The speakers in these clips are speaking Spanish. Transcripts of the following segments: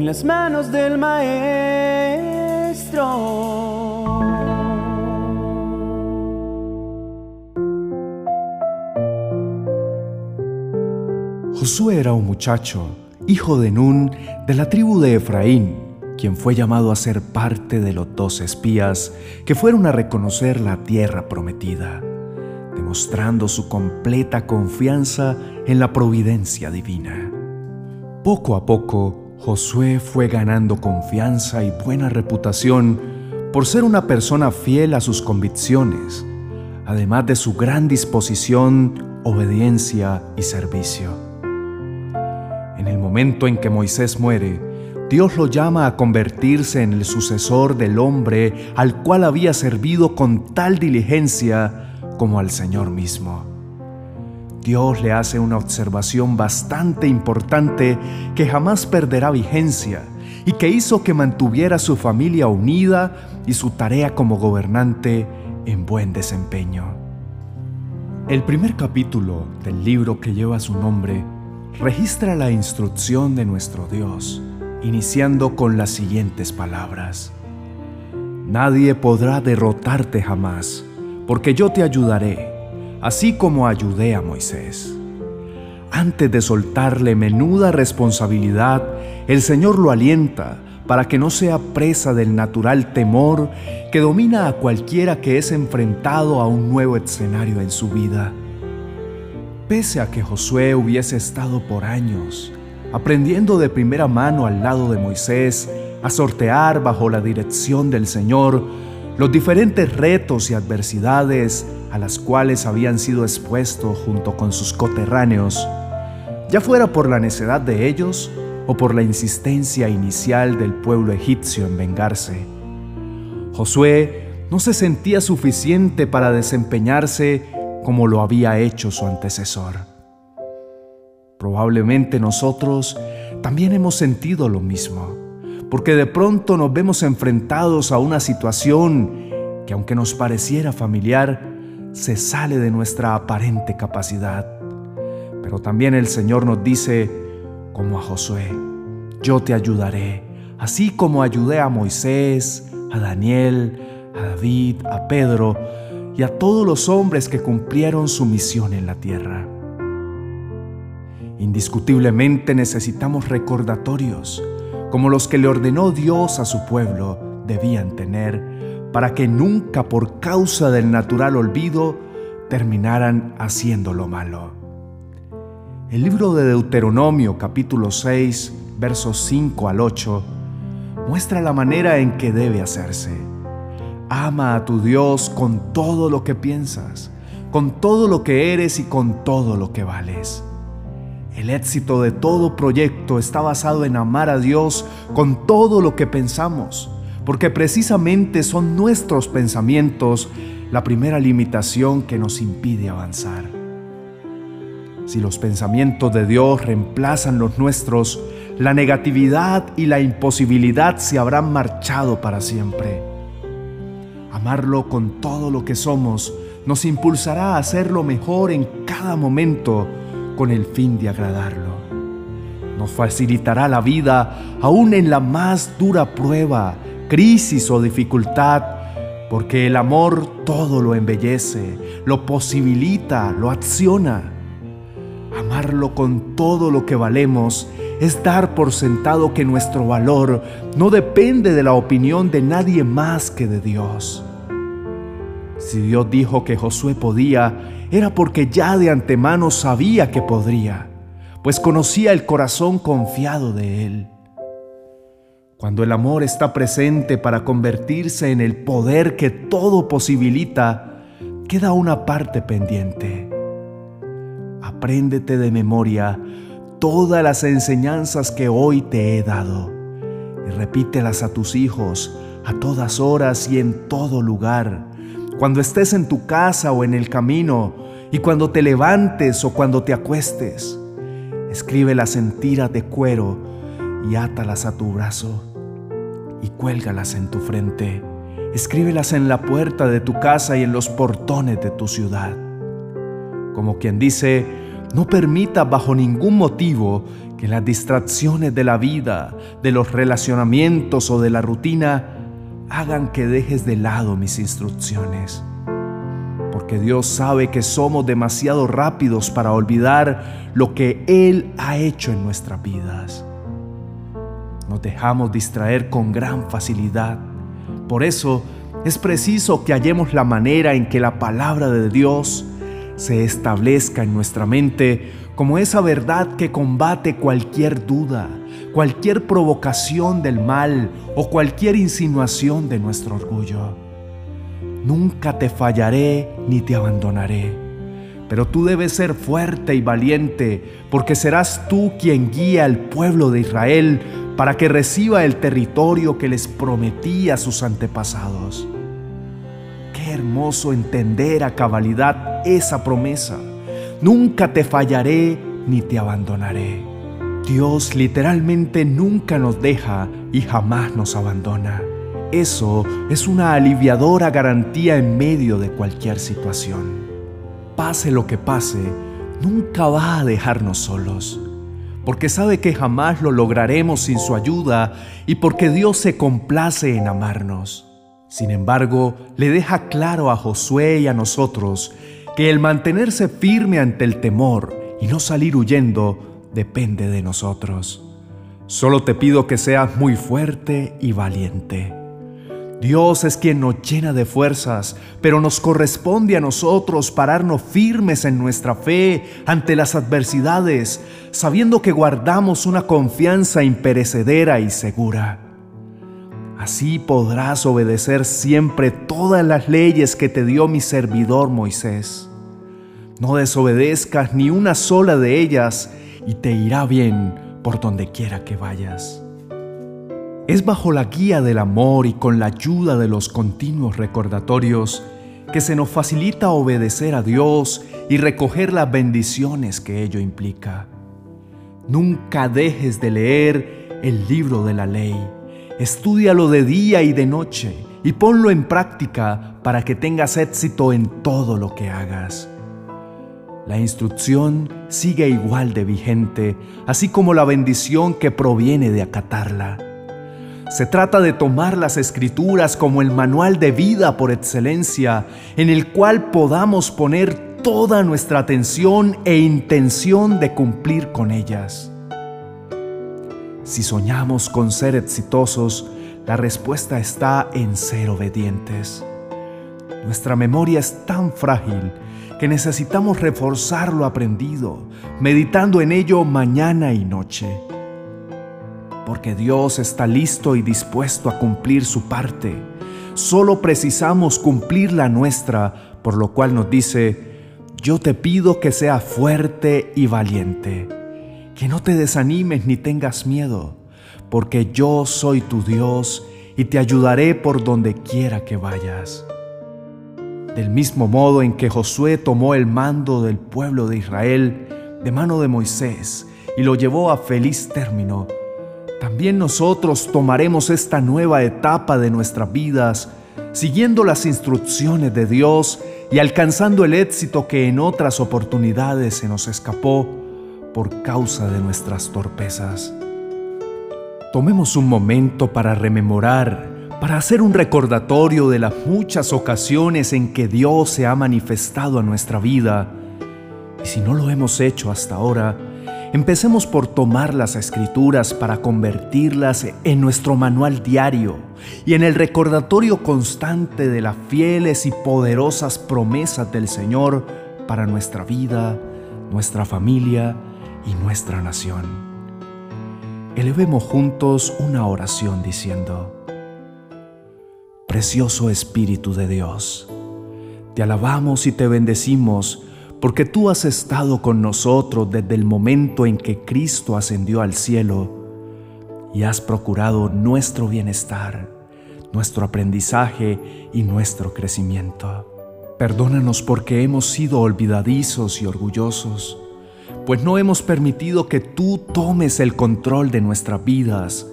en las manos del Maestro. Josué era un muchacho, hijo de Nun, de la tribu de Efraín, quien fue llamado a ser parte de los dos espías que fueron a reconocer la tierra prometida, demostrando su completa confianza en la providencia divina. Poco a poco, Josué fue ganando confianza y buena reputación por ser una persona fiel a sus convicciones, además de su gran disposición, obediencia y servicio. En el momento en que Moisés muere, Dios lo llama a convertirse en el sucesor del hombre al cual había servido con tal diligencia como al Señor mismo. Dios le hace una observación bastante importante que jamás perderá vigencia y que hizo que mantuviera su familia unida y su tarea como gobernante en buen desempeño. El primer capítulo del libro que lleva su nombre registra la instrucción de nuestro Dios, iniciando con las siguientes palabras. Nadie podrá derrotarte jamás, porque yo te ayudaré, así como ayudé a Moisés. Antes de soltarle menuda responsabilidad, el Señor lo alienta para que no sea presa del natural temor que domina a cualquiera que es enfrentado a un nuevo escenario en su vida. Pese a que Josué hubiese estado por años aprendiendo de primera mano al lado de Moisés a sortear bajo la dirección del Señor los diferentes retos y adversidades a las cuales habían sido expuestos junto con sus coterráneos, ya fuera por la necedad de ellos o por la insistencia inicial del pueblo egipcio en vengarse. Josué no se sentía suficiente para desempeñarse como lo había hecho su antecesor. Probablemente nosotros también hemos sentido lo mismo, porque de pronto nos vemos enfrentados a una situación que aunque nos pareciera familiar, se sale de nuestra aparente capacidad. Pero también el Señor nos dice, como a Josué, yo te ayudaré, así como ayudé a Moisés, a Daniel, a David, a Pedro, y a todos los hombres que cumplieron su misión en la tierra. Indiscutiblemente necesitamos recordatorios, como los que le ordenó Dios a su pueblo debían tener, para que nunca por causa del natural olvido terminaran haciendo lo malo. El libro de Deuteronomio capítulo 6, versos 5 al 8, muestra la manera en que debe hacerse. Ama a tu Dios con todo lo que piensas, con todo lo que eres y con todo lo que vales. El éxito de todo proyecto está basado en amar a Dios con todo lo que pensamos, porque precisamente son nuestros pensamientos la primera limitación que nos impide avanzar. Si los pensamientos de Dios reemplazan los nuestros, la negatividad y la imposibilidad se habrán marchado para siempre. Amarlo con todo lo que somos nos impulsará a hacerlo mejor en cada momento con el fin de agradarlo. Nos facilitará la vida aún en la más dura prueba, crisis o dificultad, porque el amor todo lo embellece, lo posibilita, lo acciona. Amarlo con todo lo que valemos es dar por sentado que nuestro valor no depende de la opinión de nadie más que de Dios. Si Dios dijo que Josué podía, era porque ya de antemano sabía que podría, pues conocía el corazón confiado de él. Cuando el amor está presente para convertirse en el poder que todo posibilita, queda una parte pendiente. Apréndete de memoria todas las enseñanzas que hoy te he dado y repítelas a tus hijos a todas horas y en todo lugar cuando estés en tu casa o en el camino, y cuando te levantes o cuando te acuestes. Escríbelas en tiras de cuero y átalas a tu brazo y cuélgalas en tu frente. Escríbelas en la puerta de tu casa y en los portones de tu ciudad. Como quien dice, no permita bajo ningún motivo Que las distracciones de la vida, de los relacionamientos o de la rutina hagan que dejes de lado mis instrucciones. Porque Dios sabe que somos demasiado rápidos para olvidar lo que Él ha hecho en nuestras vidas. Nos dejamos distraer con gran facilidad. Por eso es preciso que hallemos la manera en que la palabra de Dios se establezca en nuestra mente como esa verdad que combate cualquier duda, cualquier provocación del mal o cualquier insinuación de nuestro orgullo. Nunca te fallaré ni te abandonaré, pero tú debes ser fuerte y valiente, porque serás tú quien guía al pueblo de Israel para que reciba el territorio que les prometí a sus antepasados. Qué hermoso entender a cabalidad esa promesa. Nunca te fallaré ni te abandonaré. Dios literalmente nunca nos deja y jamás nos abandona. Eso es una aliviadora garantía en medio de cualquier situación. Pase lo que pase, nunca va a dejarnos solos, porque sabe que jamás lo lograremos sin su ayuda y porque Dios se complace en amarnos. Sin embargo, le deja claro a Josué y a nosotros que el mantenerse firme ante el temor y no salir huyendo depende de nosotros. Solo te pido que seas muy fuerte y valiente. Dios es quien nos llena de fuerzas, pero nos corresponde a nosotros pararnos firmes en nuestra fe ante las adversidades, sabiendo que guardamos una confianza imperecedera y segura. Así podrás obedecer siempre todas las leyes que te dio mi servidor Moisés. No desobedezcas ni una sola de ellas y te irá bien por donde quiera que vayas. Es bajo la guía del amor y con la ayuda de los continuos recordatorios que se nos facilita obedecer a Dios y recoger las bendiciones que ello implica. Nunca dejes de leer el libro de la ley Estúdialo de día y de noche y ponlo en práctica para que tengas éxito en todo lo que hagas. La instrucción sigue igual de vigente, así como la bendición que proviene de acatarla. Se trata de tomar las escrituras como el manual de vida por excelencia, en el cual podamos poner toda nuestra atención e intención de cumplir con ellas. Si soñamos con ser exitosos, la respuesta está en ser obedientes. Nuestra memoria es tan frágil que necesitamos reforzar lo aprendido, meditando en ello mañana y noche. Porque Dios está listo y dispuesto a cumplir su parte. Solo precisamos cumplir la nuestra, por lo cual nos dice, yo te pido que seas fuerte y valiente que no te desanimes ni tengas miedo, porque yo soy tu Dios y te ayudaré por donde quiera que vayas. Del mismo modo en que Josué tomó el mando del pueblo de Israel de mano de Moisés y lo llevó a feliz término, también nosotros tomaremos esta nueva etapa de nuestras vidas siguiendo las instrucciones de Dios y alcanzando el éxito que en otras oportunidades se nos escapó por causa de nuestras torpezas. Tomemos un momento para rememorar, para hacer un recordatorio de las muchas ocasiones en que Dios se ha manifestado a nuestra vida. Y si no lo hemos hecho hasta ahora, empecemos por tomar las escrituras para convertirlas en nuestro manual diario y en el recordatorio constante de las fieles y poderosas promesas del Señor para nuestra vida, nuestra familia y nuestra nación. Elevemos juntos una oración diciendo, Precioso Espíritu de Dios, te alabamos y te bendecimos porque tú has estado con nosotros desde el momento en que Cristo ascendió al cielo y has procurado nuestro bienestar, nuestro aprendizaje y nuestro crecimiento. Perdónanos porque hemos sido olvidadizos y orgullosos pues no hemos permitido que tú tomes el control de nuestras vidas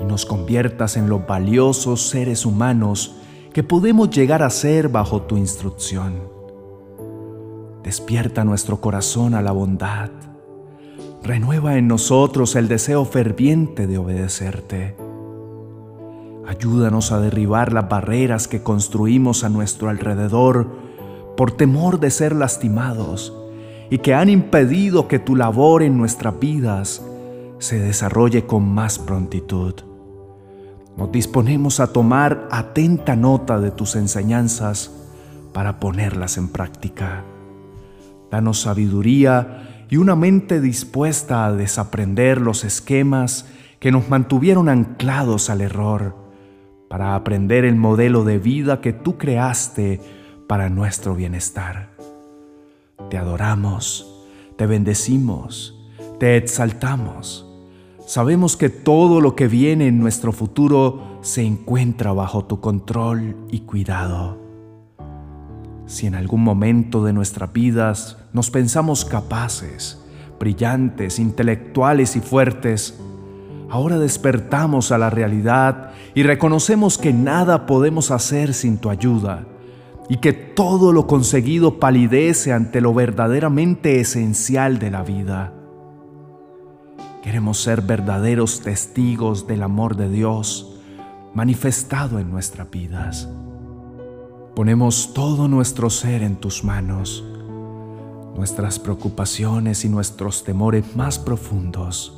y nos conviertas en los valiosos seres humanos que podemos llegar a ser bajo tu instrucción. Despierta nuestro corazón a la bondad. renueva en nosotros el deseo ferviente de obedecerte. Ayúdanos a derribar las barreras que construimos a nuestro alrededor por temor de ser lastimados y que han impedido que tu labor en nuestras vidas se desarrolle con más prontitud. Nos disponemos a tomar atenta nota de tus enseñanzas para ponerlas en práctica. Danos sabiduría y una mente dispuesta a desaprender los esquemas que nos mantuvieron anclados al error, para aprender el modelo de vida que tú creaste para nuestro bienestar. Te adoramos, te bendecimos, te exaltamos Sabemos que todo lo que viene en nuestro futuro se encuentra bajo tu control y cuidado. Si en algún momento de nuestras vidas nos pensamos capaces, brillantes, intelectuales y fuertes, ahora despertamos a la realidad y reconocemos que nada podemos hacer sin tu ayuda y que todo lo conseguido palidece ante lo verdaderamente esencial de la vida. Queremos ser verdaderos testigos del amor de Dios manifestado en nuestras vidas. Ponemos todo nuestro ser en tus manos, nuestras preocupaciones y nuestros temores más profundos,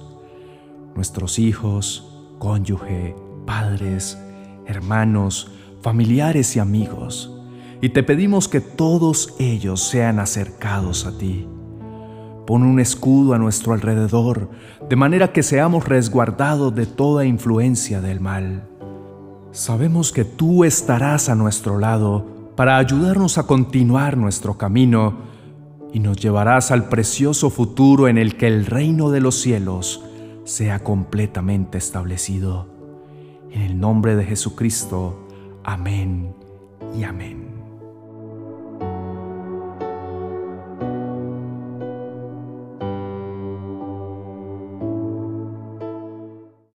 nuestros hijos, cónyuge, padres, hermanos, familiares y amigos, y te pedimos que todos ellos sean acercados a ti. Pon un escudo a nuestro alrededor, de manera que seamos resguardados de toda influencia del mal. Sabemos que tú estarás a nuestro lado para ayudarnos a continuar nuestro camino y nos llevarás al precioso futuro en el que el reino de los cielos sea completamente establecido. En el nombre de Jesucristo, amén y amén.